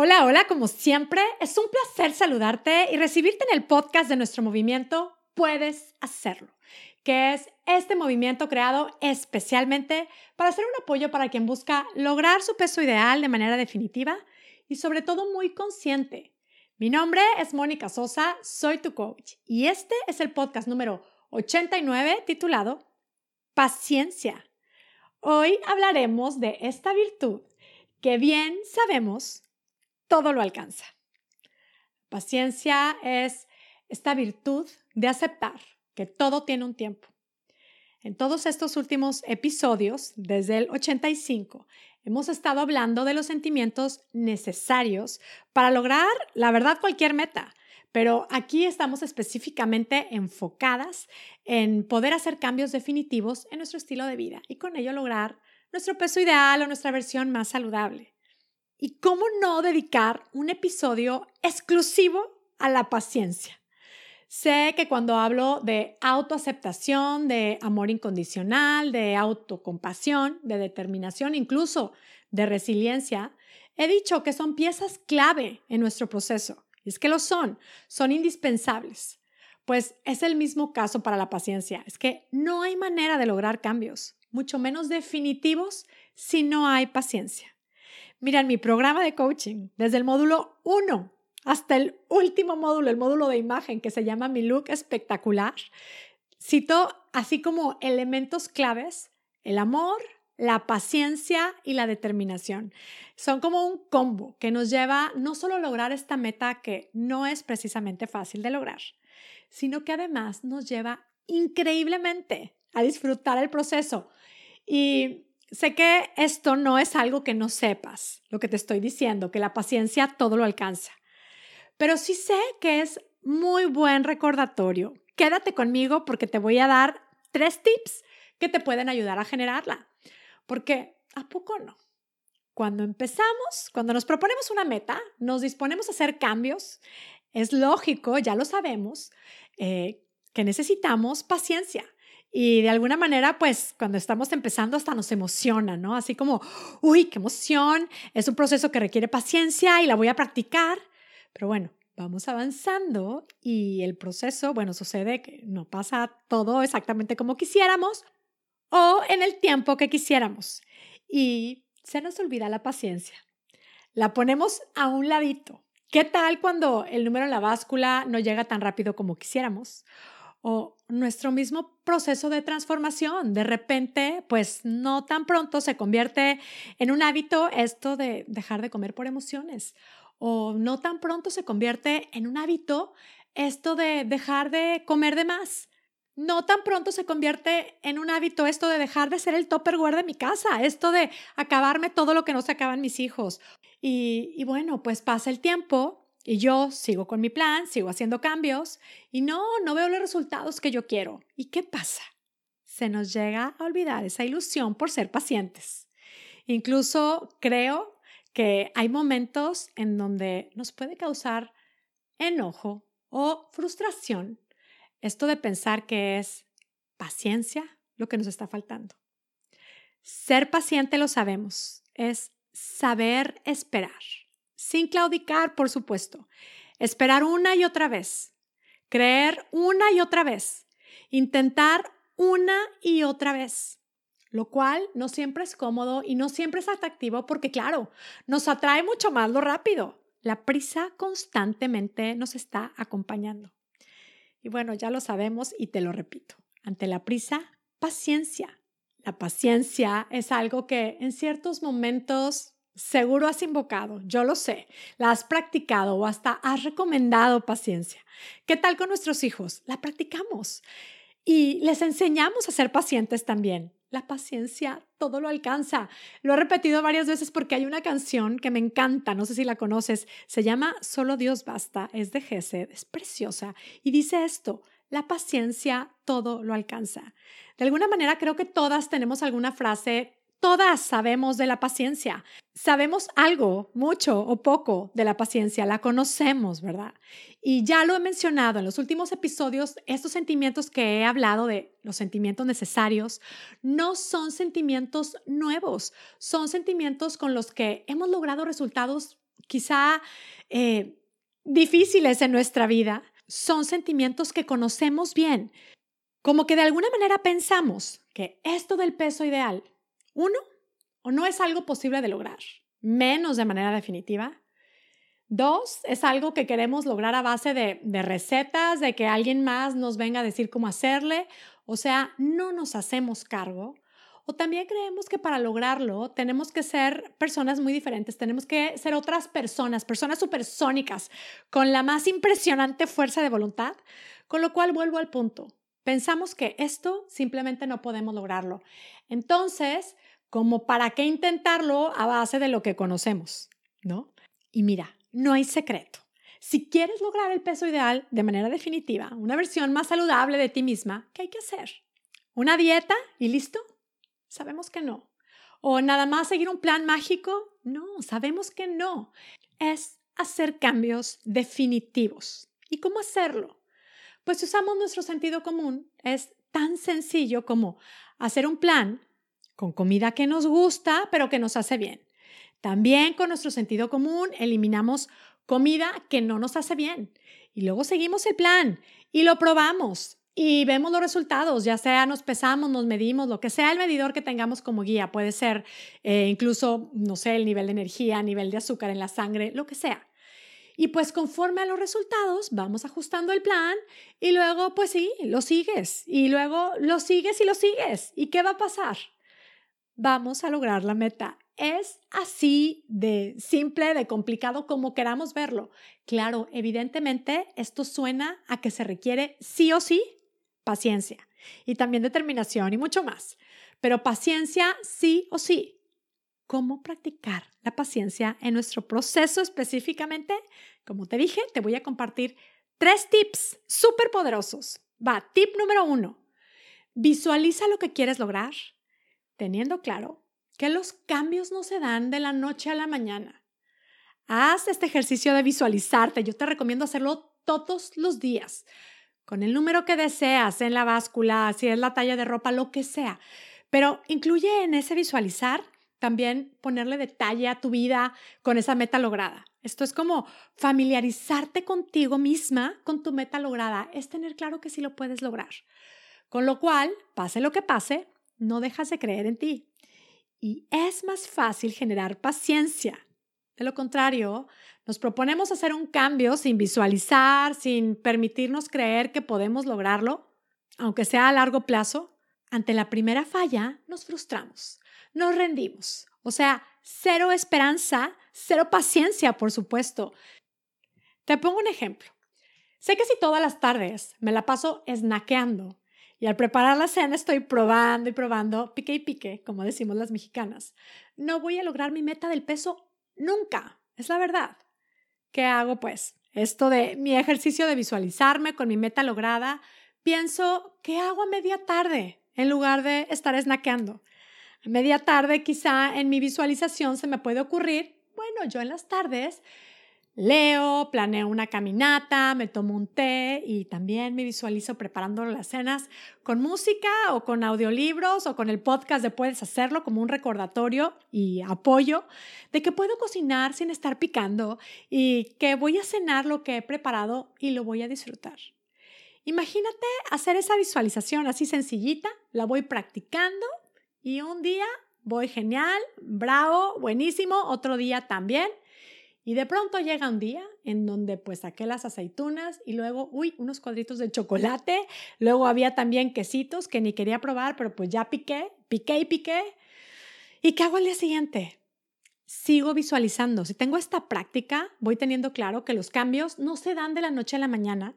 Hola, hola, como siempre, es un placer saludarte y recibirte en el podcast de nuestro movimiento Puedes Hacerlo, que es este movimiento creado especialmente para ser un apoyo para quien busca lograr su peso ideal de manera definitiva y sobre todo muy consciente. Mi nombre es Mónica Sosa, soy tu coach y este es el podcast número 89 titulado Paciencia. Hoy hablaremos de esta virtud que bien sabemos todo lo alcanza. Paciencia es esta virtud de aceptar que todo tiene un tiempo. En todos estos últimos episodios, desde el 85, hemos estado hablando de los sentimientos necesarios para lograr, la verdad, cualquier meta. Pero aquí estamos específicamente enfocadas en poder hacer cambios definitivos en nuestro estilo de vida y con ello lograr nuestro peso ideal o nuestra versión más saludable. ¿Y cómo no dedicar un episodio exclusivo a la paciencia? Sé que cuando hablo de autoaceptación, de amor incondicional, de autocompasión, de determinación, incluso de resiliencia, he dicho que son piezas clave en nuestro proceso. Y es que lo son, son indispensables. Pues es el mismo caso para la paciencia. Es que no hay manera de lograr cambios, mucho menos definitivos, si no hay paciencia. Mira, en mi programa de coaching, desde el módulo 1 hasta el último módulo, el módulo de imagen que se llama Mi Look Espectacular, cito así como elementos claves el amor, la paciencia y la determinación. Son como un combo que nos lleva no solo a lograr esta meta que no es precisamente fácil de lograr, sino que además nos lleva increíblemente a disfrutar el proceso. Y Sé que esto no es algo que no sepas, lo que te estoy diciendo, que la paciencia todo lo alcanza, pero sí sé que es muy buen recordatorio. Quédate conmigo porque te voy a dar tres tips que te pueden ayudar a generarla. Porque, ¿a poco no? Cuando empezamos, cuando nos proponemos una meta, nos disponemos a hacer cambios, es lógico, ya lo sabemos, eh, que necesitamos paciencia. Y de alguna manera, pues cuando estamos empezando hasta nos emociona, ¿no? Así como, uy, qué emoción, es un proceso que requiere paciencia y la voy a practicar. Pero bueno, vamos avanzando y el proceso, bueno, sucede que no pasa todo exactamente como quisiéramos o en el tiempo que quisiéramos. Y se nos olvida la paciencia. La ponemos a un ladito. ¿Qué tal cuando el número en la báscula no llega tan rápido como quisiéramos? o nuestro mismo proceso de transformación. De repente, pues no tan pronto se convierte en un hábito esto de dejar de comer por emociones o no tan pronto se convierte en un hábito esto de dejar de comer de más. No tan pronto se convierte en un hábito esto de dejar de ser el topperware de mi casa, esto de acabarme todo lo que no se acaban mis hijos. Y, y bueno, pues pasa el tiempo y yo sigo con mi plan, sigo haciendo cambios y no, no veo los resultados que yo quiero. ¿Y qué pasa? Se nos llega a olvidar esa ilusión por ser pacientes. Incluso creo que hay momentos en donde nos puede causar enojo o frustración esto de pensar que es paciencia lo que nos está faltando. Ser paciente lo sabemos, es saber esperar sin claudicar, por supuesto. Esperar una y otra vez. Creer una y otra vez. Intentar una y otra vez. Lo cual no siempre es cómodo y no siempre es atractivo porque, claro, nos atrae mucho más lo rápido. La prisa constantemente nos está acompañando. Y bueno, ya lo sabemos y te lo repito. Ante la prisa, paciencia. La paciencia es algo que en ciertos momentos Seguro has invocado, yo lo sé, la has practicado o hasta has recomendado paciencia. ¿Qué tal con nuestros hijos? La practicamos y les enseñamos a ser pacientes también. La paciencia todo lo alcanza. Lo he repetido varias veces porque hay una canción que me encanta, no sé si la conoces, se llama Solo Dios basta, es de Gesed, es preciosa y dice esto, la paciencia todo lo alcanza. De alguna manera creo que todas tenemos alguna frase Todas sabemos de la paciencia. Sabemos algo, mucho o poco de la paciencia, la conocemos, ¿verdad? Y ya lo he mencionado en los últimos episodios, estos sentimientos que he hablado de los sentimientos necesarios, no son sentimientos nuevos, son sentimientos con los que hemos logrado resultados quizá eh, difíciles en nuestra vida, son sentimientos que conocemos bien, como que de alguna manera pensamos que esto del peso ideal, uno, o no es algo posible de lograr, menos de manera definitiva. Dos, es algo que queremos lograr a base de, de recetas, de que alguien más nos venga a decir cómo hacerle, o sea, no nos hacemos cargo. O también creemos que para lograrlo tenemos que ser personas muy diferentes, tenemos que ser otras personas, personas supersónicas, con la más impresionante fuerza de voluntad, con lo cual vuelvo al punto. Pensamos que esto simplemente no podemos lograrlo. Entonces, como para qué intentarlo a base de lo que conocemos, ¿no? Y mira, no hay secreto. Si quieres lograr el peso ideal de manera definitiva, una versión más saludable de ti misma, ¿qué hay que hacer? ¿Una dieta y listo? Sabemos que no. ¿O nada más seguir un plan mágico? No, sabemos que no. Es hacer cambios definitivos. ¿Y cómo hacerlo? Pues usamos nuestro sentido común. Es tan sencillo como hacer un plan con comida que nos gusta, pero que nos hace bien. También con nuestro sentido común eliminamos comida que no nos hace bien. Y luego seguimos el plan y lo probamos y vemos los resultados, ya sea nos pesamos, nos medimos, lo que sea el medidor que tengamos como guía. Puede ser eh, incluso, no sé, el nivel de energía, nivel de azúcar en la sangre, lo que sea. Y pues conforme a los resultados, vamos ajustando el plan y luego, pues sí, lo sigues. Y luego lo sigues y lo sigues. ¿Y qué va a pasar? Vamos a lograr la meta. Es así de simple, de complicado como queramos verlo. Claro, evidentemente esto suena a que se requiere sí o sí paciencia y también determinación y mucho más. Pero paciencia sí o sí. ¿Cómo practicar la paciencia en nuestro proceso específicamente? Como te dije, te voy a compartir tres tips súper poderosos. Va, tip número uno. Visualiza lo que quieres lograr, teniendo claro que los cambios no se dan de la noche a la mañana. Haz este ejercicio de visualizarte. Yo te recomiendo hacerlo todos los días, con el número que deseas en la báscula, si es la talla de ropa, lo que sea. Pero incluye en ese visualizar también ponerle detalle a tu vida con esa meta lograda. Esto es como familiarizarte contigo misma con tu meta lograda, es tener claro que sí lo puedes lograr. Con lo cual, pase lo que pase, no dejas de creer en ti. Y es más fácil generar paciencia. De lo contrario, nos proponemos hacer un cambio sin visualizar, sin permitirnos creer que podemos lograrlo, aunque sea a largo plazo. Ante la primera falla, nos frustramos nos rendimos. O sea, cero esperanza, cero paciencia, por supuesto. Te pongo un ejemplo. Sé que si todas las tardes me la paso snackeando y al preparar la cena estoy probando y probando, pique y pique, como decimos las mexicanas, no voy a lograr mi meta del peso nunca. Es la verdad. ¿Qué hago pues? Esto de mi ejercicio de visualizarme con mi meta lograda, pienso, ¿qué hago a media tarde en lugar de estar snackeando? A media tarde quizá en mi visualización se me puede ocurrir, bueno, yo en las tardes leo, planeo una caminata, me tomo un té y también me visualizo preparando las cenas con música o con audiolibros o con el podcast de Puedes hacerlo como un recordatorio y apoyo de que puedo cocinar sin estar picando y que voy a cenar lo que he preparado y lo voy a disfrutar. Imagínate hacer esa visualización así sencillita, la voy practicando y un día voy genial, bravo, buenísimo, otro día también. Y de pronto llega un día en donde pues saqué las aceitunas y luego, uy, unos cuadritos de chocolate. Luego había también quesitos que ni quería probar, pero pues ya piqué, piqué y piqué. ¿Y qué hago al día siguiente? Sigo visualizando. Si tengo esta práctica, voy teniendo claro que los cambios no se dan de la noche a la mañana.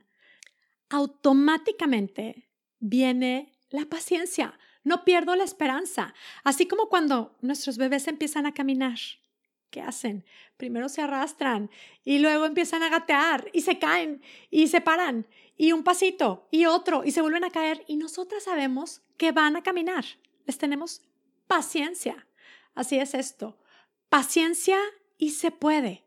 Automáticamente viene la paciencia. No pierdo la esperanza. Así como cuando nuestros bebés empiezan a caminar. ¿Qué hacen? Primero se arrastran y luego empiezan a gatear y se caen y se paran y un pasito y otro y se vuelven a caer y nosotras sabemos que van a caminar. Les tenemos paciencia. Así es esto. Paciencia y se puede.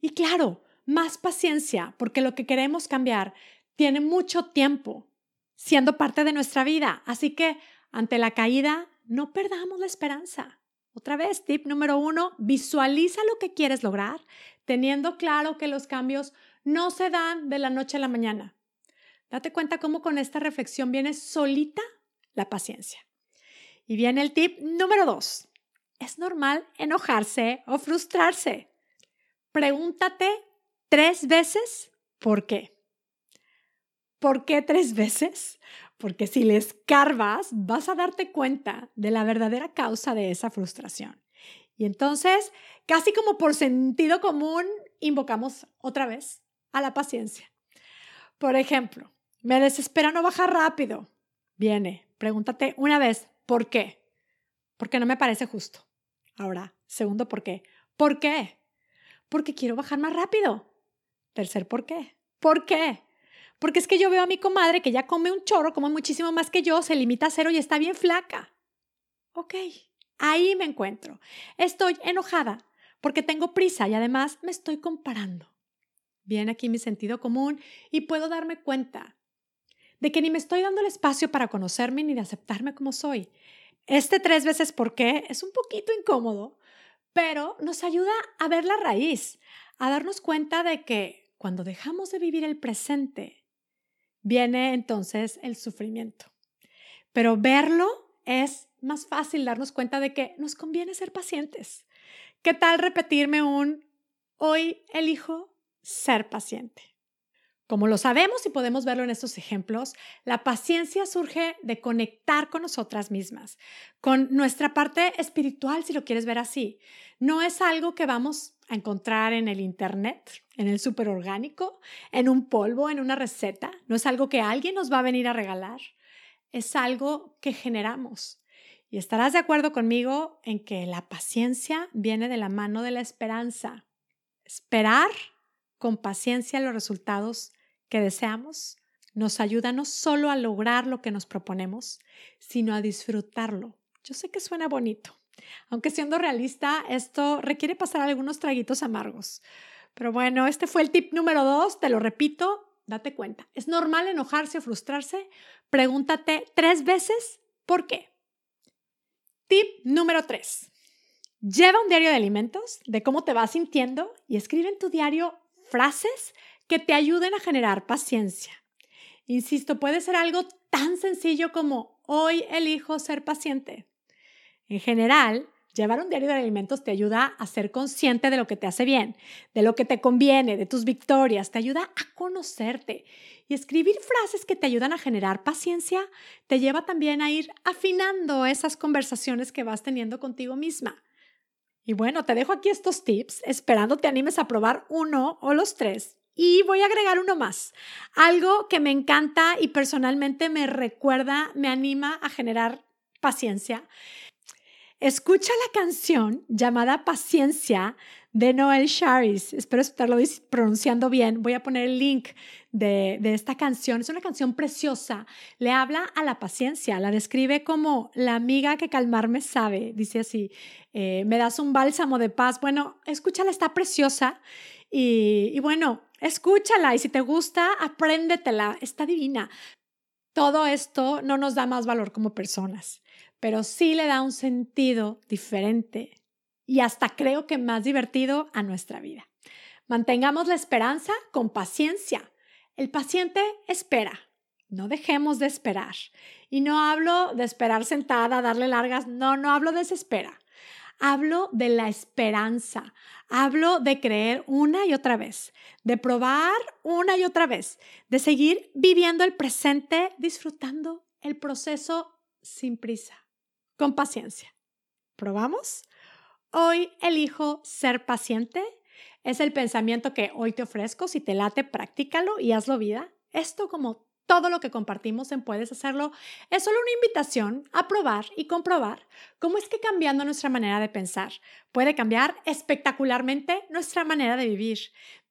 Y claro, más paciencia porque lo que queremos cambiar tiene mucho tiempo siendo parte de nuestra vida. Así que ante la caída, no perdamos la esperanza. Otra vez, tip número uno, visualiza lo que quieres lograr, teniendo claro que los cambios no se dan de la noche a la mañana. Date cuenta cómo con esta reflexión viene solita la paciencia. Y viene el tip número dos. Es normal enojarse o frustrarse. Pregúntate tres veces por qué. ¿Por qué tres veces? Porque si le escarbas, vas a darte cuenta de la verdadera causa de esa frustración. Y entonces, casi como por sentido común, invocamos otra vez a la paciencia. Por ejemplo, me desespera no bajar rápido. Viene, pregúntate una vez, ¿por qué? Porque no me parece justo. Ahora, segundo, ¿por qué? ¿Por qué? Porque quiero bajar más rápido. Tercer, ¿por qué? ¿Por qué? Porque es que yo veo a mi comadre que ya come un chorro, come muchísimo más que yo, se limita a cero y está bien flaca. Ok, ahí me encuentro. Estoy enojada porque tengo prisa y además me estoy comparando. Viene aquí mi sentido común y puedo darme cuenta de que ni me estoy dando el espacio para conocerme ni de aceptarme como soy. Este tres veces por qué es un poquito incómodo, pero nos ayuda a ver la raíz, a darnos cuenta de que cuando dejamos de vivir el presente, viene entonces el sufrimiento. Pero verlo es más fácil darnos cuenta de que nos conviene ser pacientes. ¿Qué tal repetirme un hoy elijo ser paciente? Como lo sabemos y podemos verlo en estos ejemplos, la paciencia surge de conectar con nosotras mismas, con nuestra parte espiritual, si lo quieres ver así. No es algo que vamos a encontrar en el Internet, en el superorgánico, en un polvo, en una receta. No es algo que alguien nos va a venir a regalar. Es algo que generamos. Y estarás de acuerdo conmigo en que la paciencia viene de la mano de la esperanza. Esperar con paciencia los resultados que deseamos nos ayuda no solo a lograr lo que nos proponemos, sino a disfrutarlo. Yo sé que suena bonito, aunque siendo realista, esto requiere pasar algunos traguitos amargos. Pero bueno, este fue el tip número dos, te lo repito, date cuenta. Es normal enojarse o frustrarse. Pregúntate tres veces por qué. Tip número tres. Lleva un diario de alimentos, de cómo te vas sintiendo y escribe en tu diario frases que te ayuden a generar paciencia. Insisto, puede ser algo tan sencillo como hoy elijo ser paciente. En general, llevar un diario de alimentos te ayuda a ser consciente de lo que te hace bien, de lo que te conviene, de tus victorias, te ayuda a conocerte. Y escribir frases que te ayudan a generar paciencia te lleva también a ir afinando esas conversaciones que vas teniendo contigo misma. Y bueno, te dejo aquí estos tips, esperando te animes a probar uno o los tres y voy a agregar uno más, algo que me encanta y personalmente me recuerda, me anima a generar paciencia. Escucha la canción llamada Paciencia de Noel Sharis. Espero estarlo pronunciando bien. Voy a poner el link de, esta canción. Es una canción preciosa. Le habla a la paciencia. La describe como la amiga que calmarme sabe. Dice así, eh, me das un bálsamo de paz. Bueno, escúchala, está preciosa. y bueno, Escúchala y si te gusta, apréndetela, está divina. Todo esto no nos da más valor como personas, pero sí le da un sentido diferente y hasta creo que más divertido a nuestra vida. Mantengamos la esperanza con paciencia. El paciente espera. No dejemos de esperar. Y no hablo de esperar sentada, darle largas, no, no hablo de desespera. Hablo de la esperanza, hablo de creer una y otra vez, de probar una y otra vez, de seguir viviendo el presente, disfrutando el proceso sin prisa, con paciencia. ¿Probamos? Hoy elijo ser paciente. Es el pensamiento que hoy te ofrezco. Si te late, practícalo y hazlo vida. Esto como todo lo que compartimos en Puedes Hacerlo es solo una invitación a probar y comprobar cómo es que cambiando nuestra manera de pensar puede cambiar espectacularmente nuestra manera de vivir.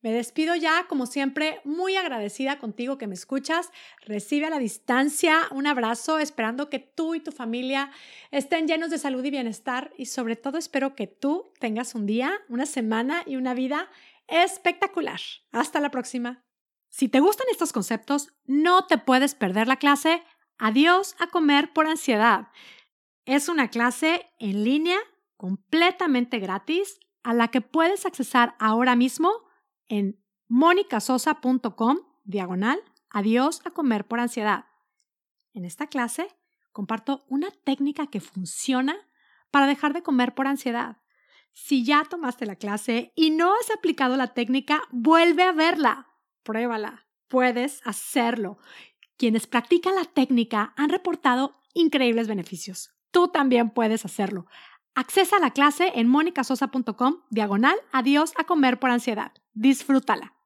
Me despido ya, como siempre, muy agradecida contigo que me escuchas. Recibe a la distancia un abrazo, esperando que tú y tu familia estén llenos de salud y bienestar y sobre todo espero que tú tengas un día, una semana y una vida espectacular. Hasta la próxima. Si te gustan estos conceptos, no te puedes perder la clase Adiós a comer por ansiedad. Es una clase en línea completamente gratis a la que puedes accesar ahora mismo en monicasosa.com diagonal adiós a comer por ansiedad. En esta clase comparto una técnica que funciona para dejar de comer por ansiedad. Si ya tomaste la clase y no has aplicado la técnica, vuelve a verla. Pruébala. Puedes hacerlo. Quienes practican la técnica han reportado increíbles beneficios. Tú también puedes hacerlo. Accesa a la clase en monicasosa.com diagonal adiós a comer por ansiedad. Disfrútala.